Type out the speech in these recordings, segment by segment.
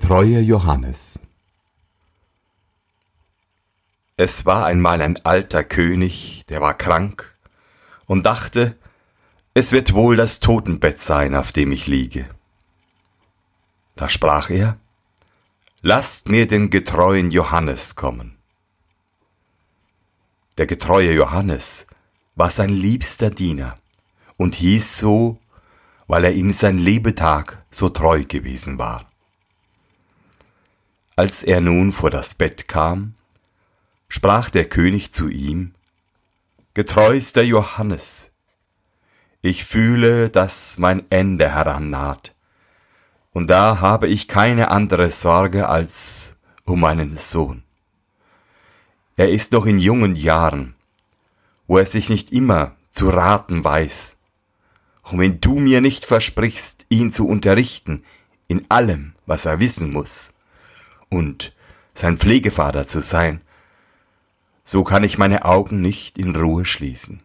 Treue Johannes Es war einmal ein alter König, der war krank und dachte, es wird wohl das Totenbett sein, auf dem ich liege. Da sprach er, Lasst mir den getreuen Johannes kommen. Der getreue Johannes war sein liebster Diener und hieß so, weil er ihm sein Lebetag so treu gewesen war. Als er nun vor das Bett kam, sprach der König zu ihm, Getreuster Johannes, ich fühle, dass mein Ende herannaht, und da habe ich keine andere Sorge als um meinen Sohn. Er ist noch in jungen Jahren, wo er sich nicht immer zu raten weiß. Und wenn du mir nicht versprichst, ihn zu unterrichten in allem, was er wissen muss, und sein Pflegevater zu sein, so kann ich meine Augen nicht in Ruhe schließen.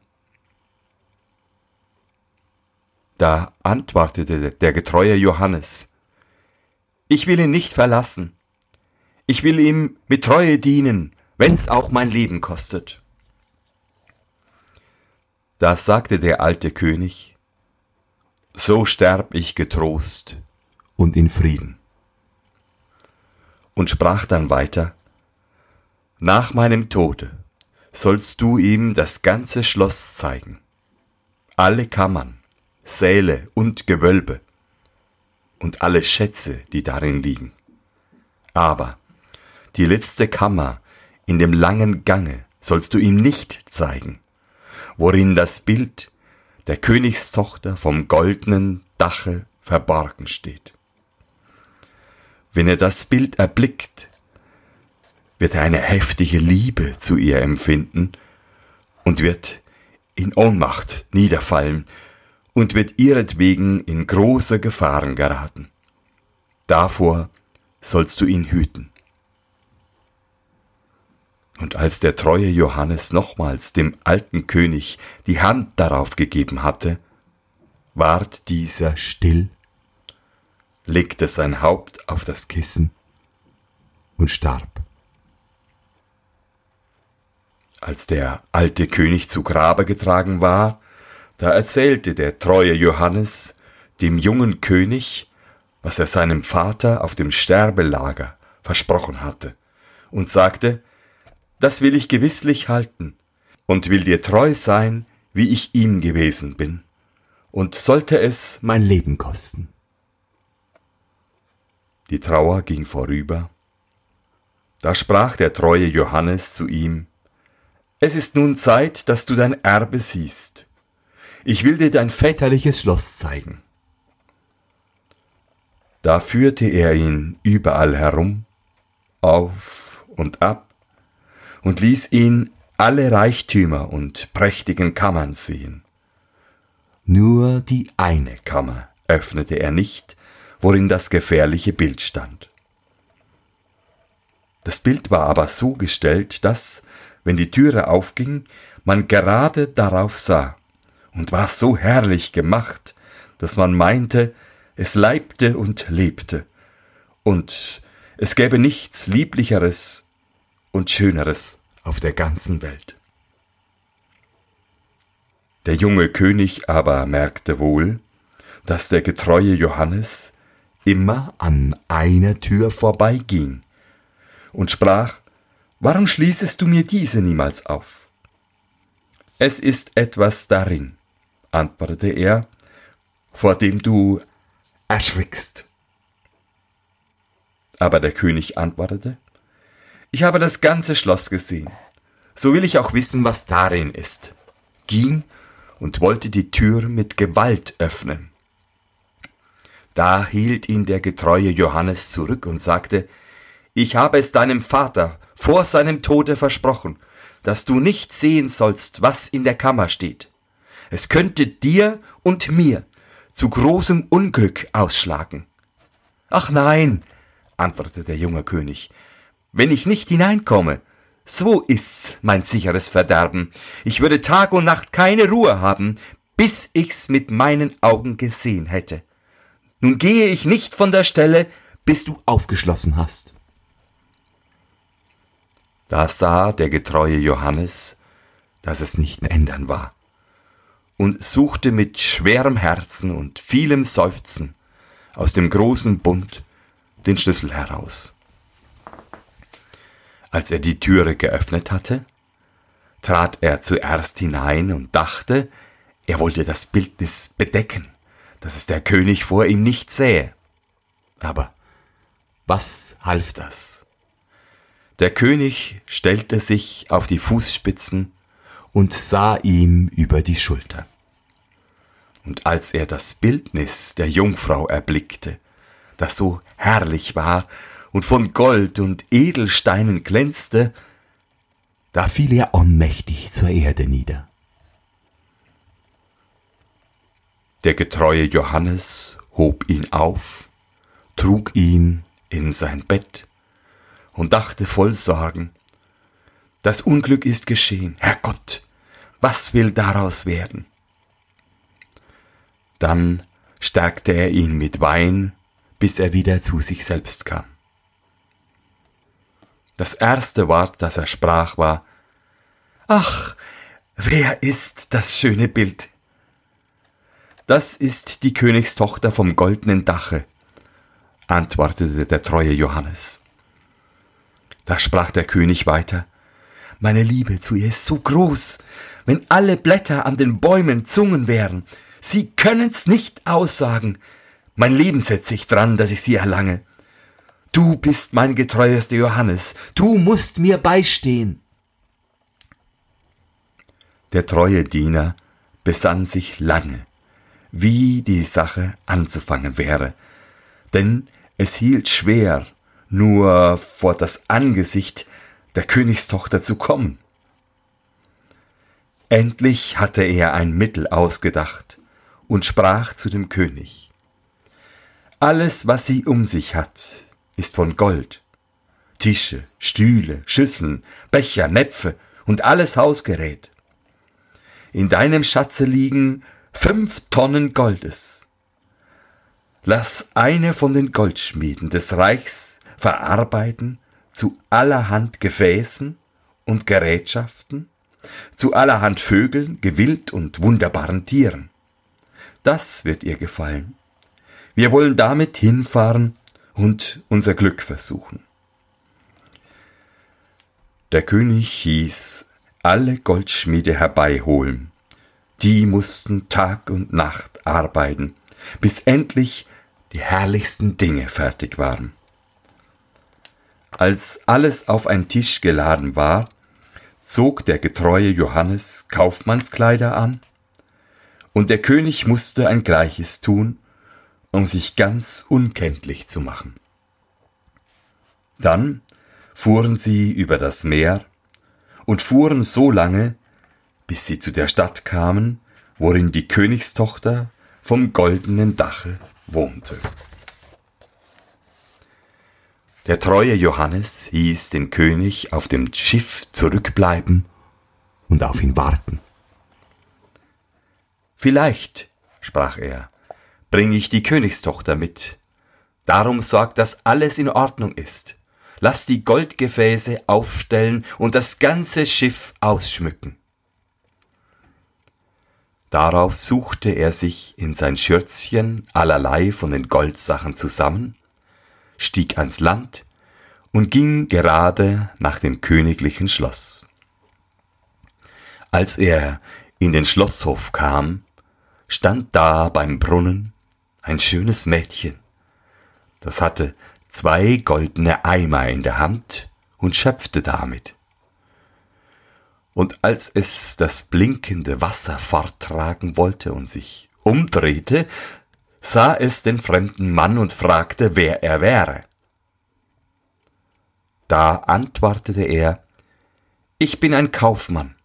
Da antwortete der getreue Johannes, Ich will ihn nicht verlassen, ich will ihm mit Treue dienen, wenn's auch mein Leben kostet. Da sagte der alte König, So sterb ich getrost und in Frieden. Und sprach dann weiter, Nach meinem Tode sollst du ihm das ganze Schloss zeigen, alle Kammern, Säle und Gewölbe und alle Schätze, die darin liegen. Aber die letzte Kammer in dem langen Gange sollst du ihm nicht zeigen, worin das Bild der Königstochter vom goldenen Dache verborgen steht. Wenn er das Bild erblickt, wird er eine heftige Liebe zu ihr empfinden und wird in Ohnmacht niederfallen und wird ihretwegen in große Gefahren geraten. Davor sollst du ihn hüten. Und als der treue Johannes nochmals dem alten König die Hand darauf gegeben hatte, ward dieser still, legte sein Haupt auf das Kissen und starb. Als der alte König zu Grabe getragen war, da erzählte der treue Johannes dem jungen König, was er seinem Vater auf dem Sterbelager versprochen hatte, und sagte, das will ich gewisslich halten und will dir treu sein, wie ich ihm gewesen bin, und sollte es mein Leben kosten. Die Trauer ging vorüber. Da sprach der treue Johannes zu ihm, Es ist nun Zeit, dass du dein Erbe siehst. Ich will dir dein väterliches Schloss zeigen. Da führte er ihn überall herum, auf und ab, und ließ ihn alle Reichtümer und prächtigen Kammern sehen. Nur die eine Kammer öffnete er nicht, worin das gefährliche Bild stand. Das Bild war aber so gestellt, dass, wenn die Türe aufging, man gerade darauf sah, und war so herrlich gemacht, dass man meinte, es leibte und lebte, und es gäbe nichts lieblicheres und Schöneres auf der ganzen Welt. Der junge König aber merkte wohl, dass der getreue Johannes immer an einer Tür vorbeiging und sprach, Warum schließest du mir diese niemals auf? Es ist etwas darin, antwortete er, vor dem du erschrickst. Aber der König antwortete, ich habe das ganze Schloss gesehen. So will ich auch wissen, was darin ist. Ging und wollte die Tür mit Gewalt öffnen. Da hielt ihn der getreue Johannes zurück und sagte, Ich habe es deinem Vater vor seinem Tode versprochen, dass du nicht sehen sollst, was in der Kammer steht. Es könnte dir und mir zu großem Unglück ausschlagen. Ach nein, antwortete der junge König, wenn ich nicht hineinkomme, so ist's mein sicheres Verderben. Ich würde Tag und Nacht keine Ruhe haben, bis ich's mit meinen Augen gesehen hätte. Nun gehe ich nicht von der Stelle, bis du aufgeschlossen hast. Da sah der getreue Johannes, dass es nicht mehr ändern war, und suchte mit schwerem Herzen und vielem Seufzen aus dem großen Bund den Schlüssel heraus. Als er die Türe geöffnet hatte, trat er zuerst hinein und dachte, er wollte das Bildnis bedecken, dass es der König vor ihm nicht sähe. Aber was half das? Der König stellte sich auf die Fußspitzen und sah ihm über die Schulter. Und als er das Bildnis der Jungfrau erblickte, das so herrlich war und von Gold und Edelsteinen glänzte, da fiel er ohnmächtig zur Erde nieder. Der getreue Johannes hob ihn auf, trug ihn in sein Bett und dachte voll Sorgen, das Unglück ist geschehen, Herrgott, was will daraus werden? Dann stärkte er ihn mit Wein, bis er wieder zu sich selbst kam. Das erste Wort, das er sprach, war Ach, wer ist das schöne Bild? Das ist die Königstochter vom goldenen Dache, antwortete der treue Johannes. Da sprach der König weiter Meine Liebe zu ihr ist so groß, wenn alle Blätter an den Bäumen Zungen wären, sie können's nicht aussagen. Mein Leben setzt sich dran, dass ich sie erlange. Du bist mein getreuester Johannes, du musst mir beistehen. Der treue Diener besann sich lange, wie die Sache anzufangen wäre, denn es hielt schwer, nur vor das Angesicht der Königstochter zu kommen. Endlich hatte er ein Mittel ausgedacht und sprach zu dem König Alles, was sie um sich hat, ist von Gold. Tische, Stühle, Schüsseln, Becher, Näpfe und alles Hausgerät. In deinem Schatze liegen fünf Tonnen Goldes. Lass eine von den Goldschmieden des Reichs verarbeiten zu allerhand Gefäßen und Gerätschaften, zu allerhand Vögeln, Gewild und wunderbaren Tieren. Das wird ihr gefallen. Wir wollen damit hinfahren und unser Glück versuchen. Der König hieß alle Goldschmiede herbeiholen. Die mussten Tag und Nacht arbeiten, bis endlich die herrlichsten Dinge fertig waren. Als alles auf ein Tisch geladen war, zog der getreue Johannes Kaufmannskleider an, und der König musste ein Gleiches tun um sich ganz unkenntlich zu machen. Dann fuhren sie über das Meer und fuhren so lange, bis sie zu der Stadt kamen, worin die Königstochter vom goldenen Dache wohnte. Der treue Johannes hieß den König auf dem Schiff zurückbleiben und auf ihn warten. Vielleicht, sprach er, bringe ich die Königstochter mit. Darum sorgt, dass alles in Ordnung ist. Lass die Goldgefäße aufstellen und das ganze Schiff ausschmücken. Darauf suchte er sich in sein Schürzchen allerlei von den Goldsachen zusammen, stieg ans Land und ging gerade nach dem königlichen Schloss. Als er in den Schlosshof kam, stand da beim Brunnen ein schönes Mädchen. Das hatte zwei goldene Eimer in der Hand und schöpfte damit. Und als es das blinkende Wasser forttragen wollte und sich umdrehte, sah es den fremden Mann und fragte, wer er wäre. Da antwortete er, ich bin ein Kaufmann,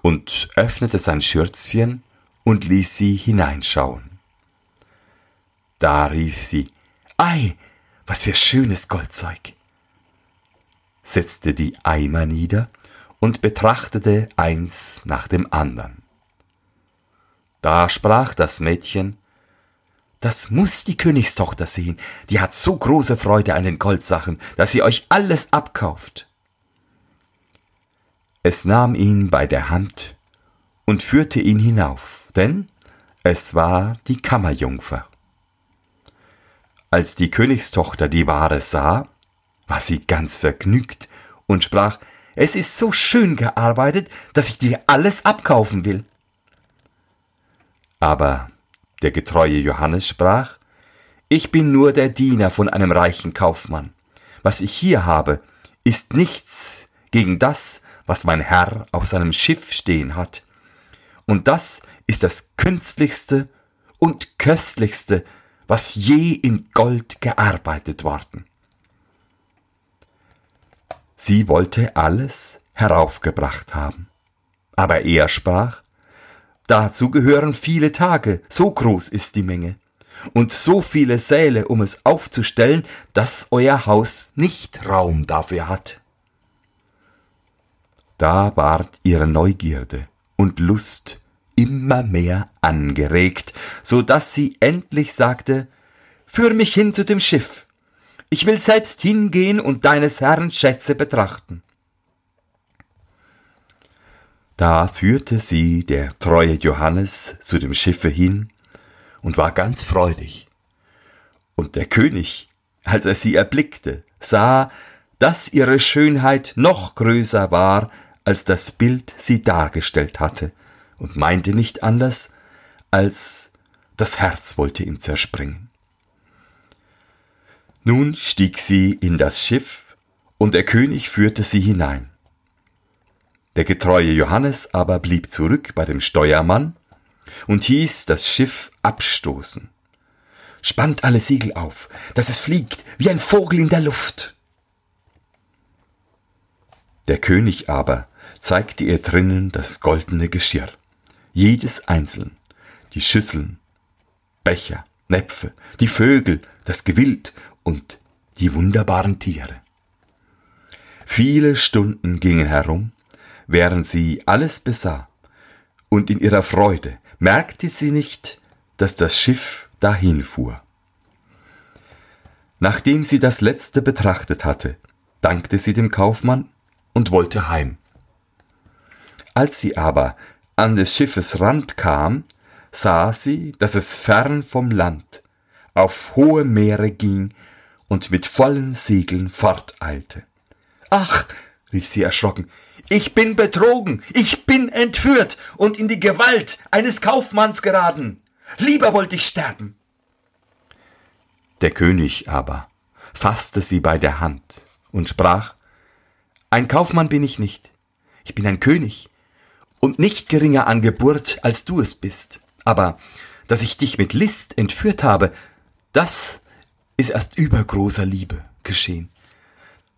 und öffnete sein Schürzchen und ließ sie hineinschauen. Da rief sie, Ei, was für schönes Goldzeug! setzte die Eimer nieder und betrachtete eins nach dem andern. Da sprach das Mädchen, Das muss die Königstochter sehen. Die hat so große Freude an den Goldsachen, dass sie euch alles abkauft. Es nahm ihn bei der Hand und führte ihn hinauf, denn es war die Kammerjungfer. Als die Königstochter die Ware sah, war sie ganz vergnügt und sprach, es ist so schön gearbeitet, dass ich dir alles abkaufen will. Aber der getreue Johannes sprach, ich bin nur der Diener von einem reichen Kaufmann. Was ich hier habe, ist nichts gegen das, was mein Herr auf seinem Schiff stehen hat. Und das ist das künstlichste und köstlichste, was je in Gold gearbeitet worden. Sie wollte alles heraufgebracht haben. Aber er sprach, Dazu gehören viele Tage, so groß ist die Menge, und so viele Säle, um es aufzustellen, dass euer Haus nicht Raum dafür hat. Da ward ihre Neugierde und Lust immer mehr angeregt, so dass sie endlich sagte, Führ mich hin zu dem Schiff, ich will selbst hingehen und deines Herrn Schätze betrachten. Da führte sie der treue Johannes zu dem Schiffe hin und war ganz freudig. Und der König, als er sie erblickte, sah, dass ihre Schönheit noch größer war, als das Bild sie dargestellt hatte, und meinte nicht anders, als das Herz wollte ihm zerspringen. Nun stieg sie in das Schiff, und der König führte sie hinein. Der getreue Johannes aber blieb zurück bei dem Steuermann und hieß das Schiff abstoßen. Spannt alle Segel auf, dass es fliegt wie ein Vogel in der Luft. Der König aber zeigte ihr drinnen das goldene Geschirr, jedes einzeln, die Schüsseln, Becher, Näpfe, die Vögel, das Gewild und die wunderbaren Tiere. Viele Stunden gingen herum, während sie alles besah, und in ihrer Freude merkte sie nicht, dass das Schiff dahin fuhr. Nachdem sie das letzte betrachtet hatte, dankte sie dem Kaufmann und wollte heim. Als sie aber an des Schiffes Rand kam, sah sie, dass es fern vom Land auf hohe Meere ging und mit vollen Segeln forteilte. Ach, rief sie erschrocken, ich bin betrogen, ich bin entführt und in die Gewalt eines Kaufmanns geraten. Lieber wollte ich sterben. Der König aber fasste sie bei der Hand und sprach, Ein Kaufmann bin ich nicht, ich bin ein König und nicht geringer an Geburt, als du es bist. Aber dass ich dich mit List entführt habe, das ist erst über großer Liebe geschehen.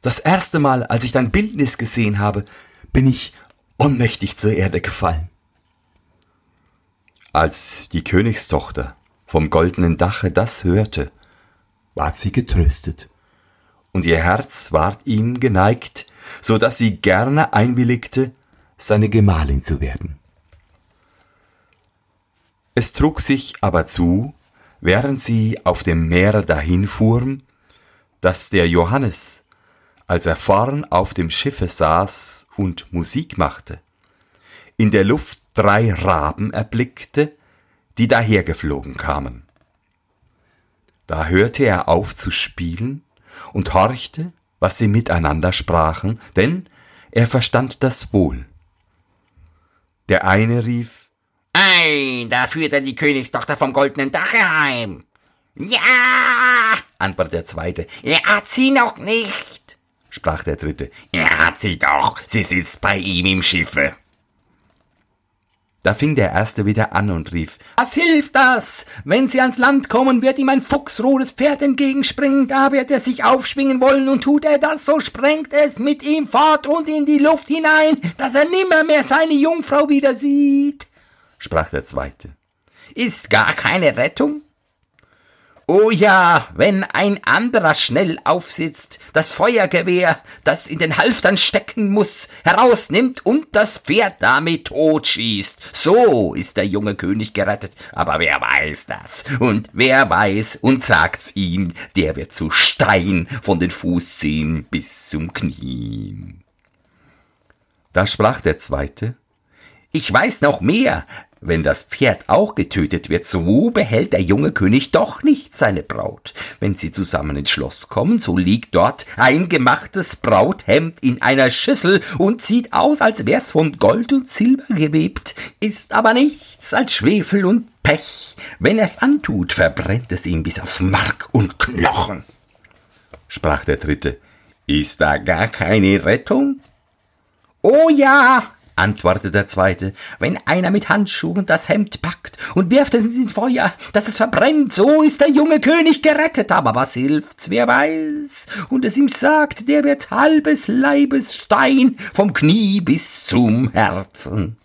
Das erste Mal, als ich dein Bildnis gesehen habe, bin ich ohnmächtig zur Erde gefallen. Als die Königstochter vom goldenen Dache das hörte, ward sie getröstet, und ihr Herz ward ihm geneigt, so dass sie gerne einwilligte, seine Gemahlin zu werden. Es trug sich aber zu, während sie auf dem Meere dahinfuhren, dass der Johannes als er vorn auf dem Schiffe saß und Musik machte, in der Luft drei Raben erblickte, die dahergeflogen kamen. Da hörte er auf zu spielen und horchte, was sie miteinander sprachen, denn er verstand das wohl. Der eine rief, Ei, da führt er die Königstochter vom goldenen Dache heim. Ja, antwortete der zweite, er hat sie noch nicht sprach der dritte. Er hat sie doch, sie sitzt bei ihm im Schiffe. Da fing der erste wieder an und rief, Was hilft das? Wenn sie ans Land kommen, wird ihm ein fuchsrotes Pferd entgegenspringen, da wird er sich aufschwingen wollen, und tut er das, so sprengt es mit ihm fort und in die Luft hinein, dass er nimmer mehr seine Jungfrau wieder sieht, sprach der zweite. Ist gar keine Rettung? Oh ja, wenn ein anderer schnell aufsitzt, das Feuergewehr, das in den Halftern stecken muss, herausnimmt und das Pferd damit totschießt. So ist der junge König gerettet. Aber wer weiß das? Und wer weiß und sagt's ihm, der wird zu Stein von den Fußzehen bis zum Knie. Da sprach der zweite, ich weiß noch mehr. Wenn das Pferd auch getötet wird, so behält der junge König doch nicht seine Braut. Wenn sie zusammen ins Schloss kommen, so liegt dort ein gemachtes Brauthemd in einer Schüssel und sieht aus, als wär's von Gold und Silber gewebt, ist aber nichts als Schwefel und Pech. Wenn er's antut, verbrennt es ihm bis auf Mark und Knochen. Sprach der dritte, ist da gar keine Rettung? Oh ja, antwortete der zweite, wenn einer mit Handschuhen das Hemd packt und wirft es ins Feuer, dass es verbrennt, so ist der junge König gerettet. Aber was hilft's, wer weiß? Und es ihm sagt, der wird halbes Leibes Stein vom Knie bis zum Herzen.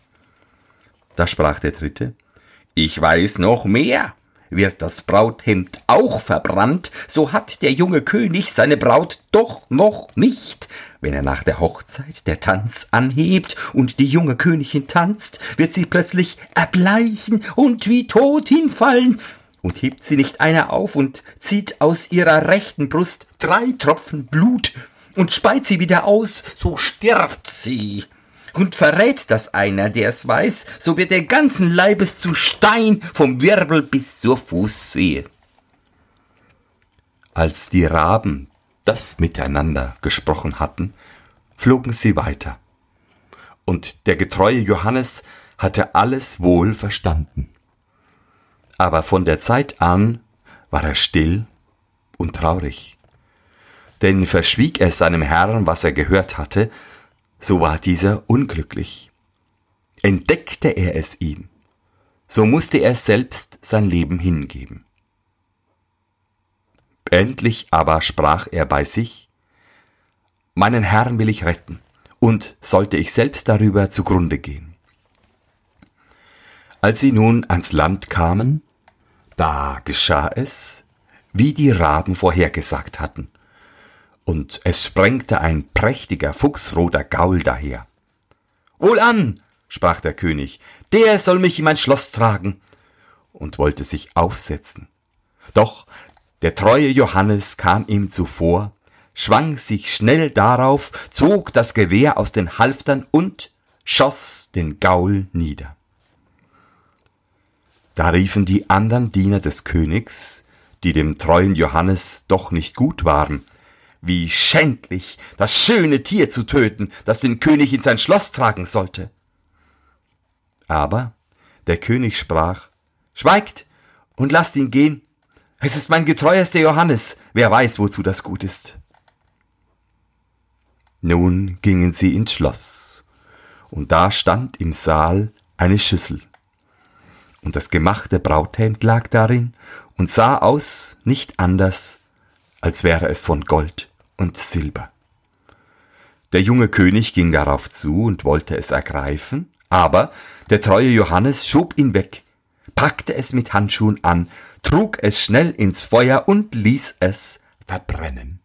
Da sprach der dritte, ich weiß noch mehr. Wird das Brauthemd auch verbrannt, so hat der junge König seine Braut doch noch nicht. Wenn er nach der Hochzeit der Tanz anhebt und die junge Königin tanzt, wird sie plötzlich erbleichen und wie tot hinfallen. Und hebt sie nicht einer auf und zieht aus ihrer rechten Brust drei Tropfen Blut und speit sie wieder aus, so stirbt sie. Und verrät das einer, der es weiß, so wird er ganzen Leibes zu Stein vom Wirbel bis zur Fußzehe. Als die Raben das miteinander gesprochen hatten, flogen sie weiter. Und der getreue Johannes hatte alles wohl verstanden. Aber von der Zeit an war er still und traurig. Denn verschwieg er seinem Herrn, was er gehört hatte, so war dieser unglücklich. Entdeckte er es ihm, so musste er selbst sein Leben hingeben. Endlich aber sprach er bei sich, Meinen Herrn will ich retten, und sollte ich selbst darüber zugrunde gehen. Als sie nun ans Land kamen, da geschah es, wie die Raben vorhergesagt hatten, und es sprengte ein prächtiger fuchsroter Gaul daher. Wohlan, sprach der König, der soll mich in mein Schloss tragen, und wollte sich aufsetzen. Doch der treue Johannes kam ihm zuvor, schwang sich schnell darauf, zog das Gewehr aus den Halftern und schoss den Gaul nieder. Da riefen die andern Diener des Königs, die dem treuen Johannes doch nicht gut waren, wie schändlich, das schöne Tier zu töten, das den König in sein Schloss tragen sollte. Aber der König sprach, Schweigt und lasst ihn gehen, es ist mein getreuester Johannes, wer weiß, wozu das gut ist. Nun gingen sie ins Schloss, und da stand im Saal eine Schüssel, und das gemachte Brauthemd lag darin und sah aus nicht anders, als wäre es von Gold und Silber. Der junge König ging darauf zu und wollte es ergreifen, aber der treue Johannes schob ihn weg, packte es mit Handschuhen an, trug es schnell ins Feuer und ließ es verbrennen.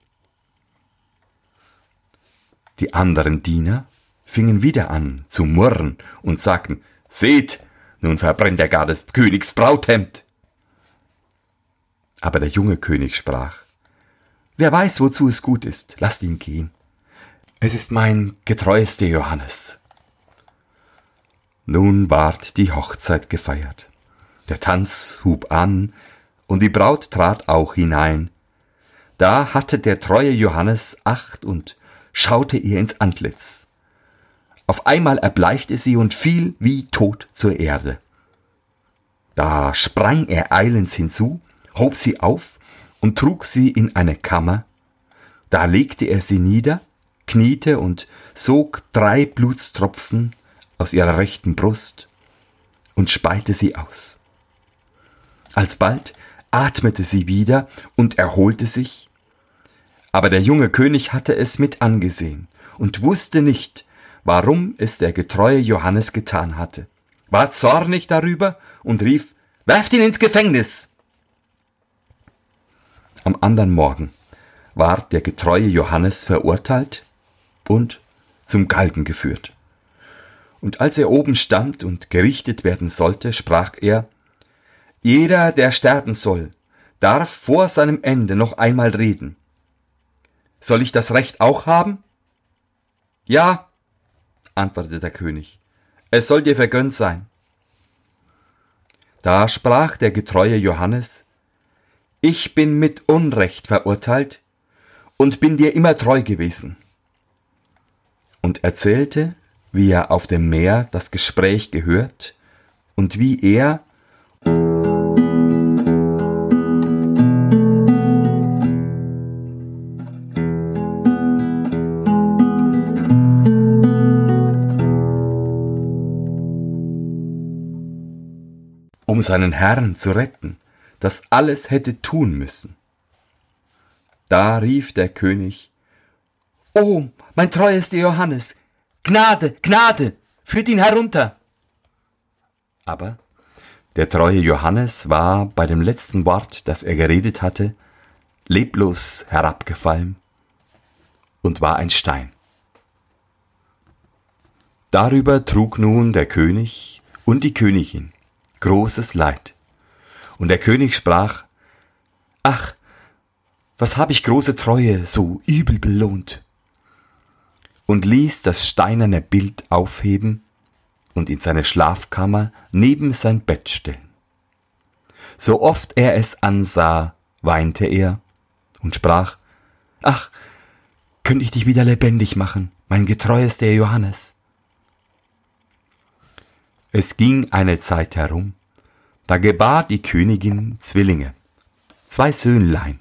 Die anderen Diener fingen wieder an zu murren und sagten, Seht, nun verbrennt er gar des Königs Brauthemd. Aber der junge König sprach, Wer weiß, wozu es gut ist, lasst ihn gehen. Es ist mein getreuester Johannes. Nun ward die Hochzeit gefeiert. Der Tanz hub an, und die Braut trat auch hinein. Da hatte der treue Johannes Acht und schaute ihr ins Antlitz. Auf einmal erbleichte sie und fiel wie tot zur Erde. Da sprang er eilends hinzu, hob sie auf und trug sie in eine Kammer. Da legte er sie nieder, kniete und sog drei Blutstropfen aus ihrer rechten Brust und speite sie aus. Alsbald atmete sie wieder und erholte sich. Aber der junge König hatte es mit angesehen und wusste nicht, warum es der getreue Johannes getan hatte, war zornig darüber und rief, Werft ihn ins Gefängnis! Am anderen Morgen ward der getreue Johannes verurteilt und zum Galgen geführt. Und als er oben stand und gerichtet werden sollte, sprach er, Jeder, der sterben soll, darf vor seinem Ende noch einmal reden. Soll ich das Recht auch haben? Ja, antwortete der König, es soll dir vergönnt sein. Da sprach der getreue Johannes, Ich bin mit Unrecht verurteilt und bin dir immer treu gewesen. Und erzählte, wie er auf dem Meer das Gespräch gehört und wie er um seinen Herrn zu retten, das alles hätte tun müssen. Da rief der König, Oh, mein treuester Johannes, Gnade, Gnade, führt ihn herunter. Aber der treue Johannes war bei dem letzten Wort, das er geredet hatte, leblos herabgefallen und war ein Stein. Darüber trug nun der König und die Königin großes Leid. Und der König sprach, Ach, was hab ich große Treue so übel belohnt? Und ließ das steinerne Bild aufheben und in seine Schlafkammer neben sein Bett stellen. So oft er es ansah, weinte er und sprach, Ach, könnte ich dich wieder lebendig machen, mein getreuester Johannes. Es ging eine Zeit herum, da gebar die Königin Zwillinge, zwei Söhnlein,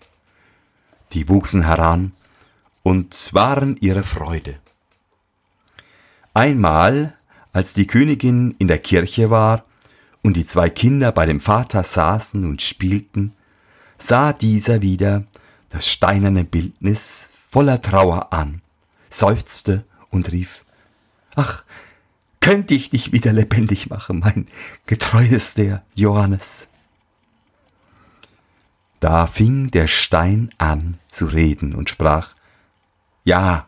die wuchsen heran und waren ihre Freude. Einmal, als die Königin in der Kirche war und die zwei Kinder bei dem Vater saßen und spielten, sah dieser wieder das steinerne Bildnis voller Trauer an, seufzte und rief, Ach, könnte ich dich wieder lebendig machen, mein getreuester Johannes. Da fing der Stein an zu reden und sprach, Ja,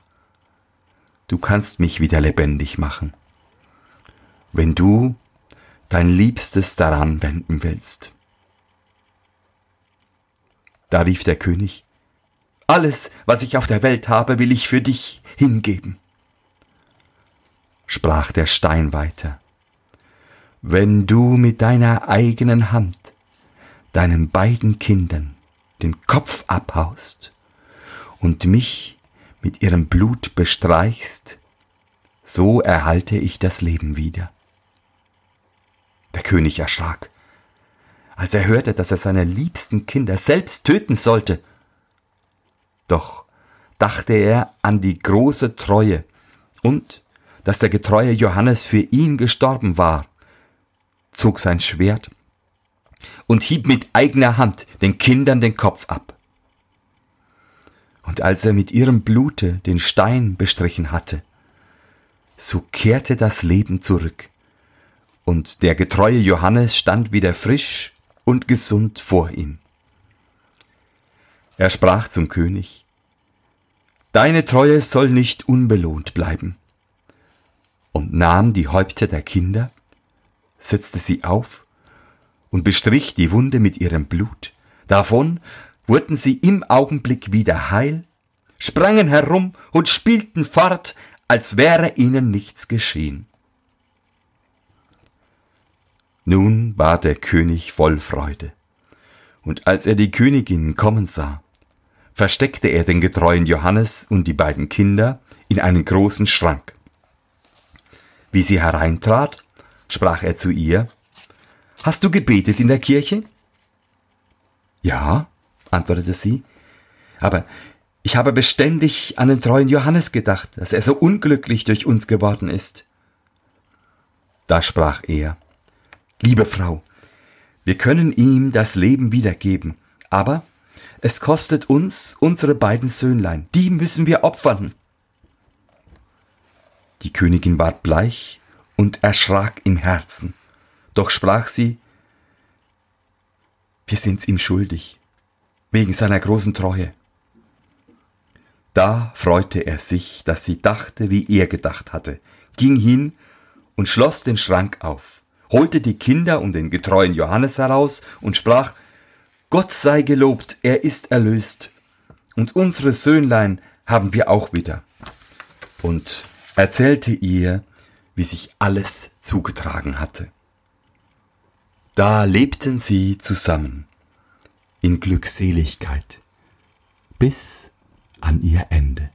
du kannst mich wieder lebendig machen, wenn du dein Liebstes daran wenden willst. Da rief der König, Alles, was ich auf der Welt habe, will ich für dich hingeben sprach der Stein weiter, wenn du mit deiner eigenen Hand deinen beiden Kindern den Kopf abhaust und mich mit ihrem Blut bestreichst, so erhalte ich das Leben wieder. Der König erschrak, als er hörte, dass er seine liebsten Kinder selbst töten sollte. Doch dachte er an die große Treue und dass der getreue Johannes für ihn gestorben war, zog sein Schwert und hieb mit eigener Hand den Kindern den Kopf ab. Und als er mit ihrem Blute den Stein bestrichen hatte, so kehrte das Leben zurück, und der getreue Johannes stand wieder frisch und gesund vor ihm. Er sprach zum König, Deine Treue soll nicht unbelohnt bleiben und nahm die Häupter der Kinder, setzte sie auf und bestrich die Wunde mit ihrem Blut. Davon wurden sie im Augenblick wieder heil, sprangen herum und spielten fort, als wäre ihnen nichts geschehen. Nun war der König voll Freude, und als er die Königin kommen sah, versteckte er den getreuen Johannes und die beiden Kinder in einen großen Schrank. Wie sie hereintrat, sprach er zu ihr, Hast du gebetet in der Kirche? Ja, antwortete sie, aber ich habe beständig an den treuen Johannes gedacht, dass er so unglücklich durch uns geworden ist. Da sprach er, Liebe Frau, wir können ihm das Leben wiedergeben, aber es kostet uns unsere beiden Söhnlein, die müssen wir opfern. Die Königin ward bleich und erschrak im Herzen. Doch sprach sie, wir sind's ihm schuldig. wegen seiner großen Treue. Da freute er sich, dass sie dachte, wie er gedacht hatte, ging hin und schloss den Schrank auf, holte die Kinder und den getreuen Johannes heraus und sprach, Gott sei gelobt, er ist erlöst, und unsere Söhnlein haben wir auch wieder. Und erzählte ihr, wie sich alles zugetragen hatte. Da lebten sie zusammen in Glückseligkeit bis an ihr Ende.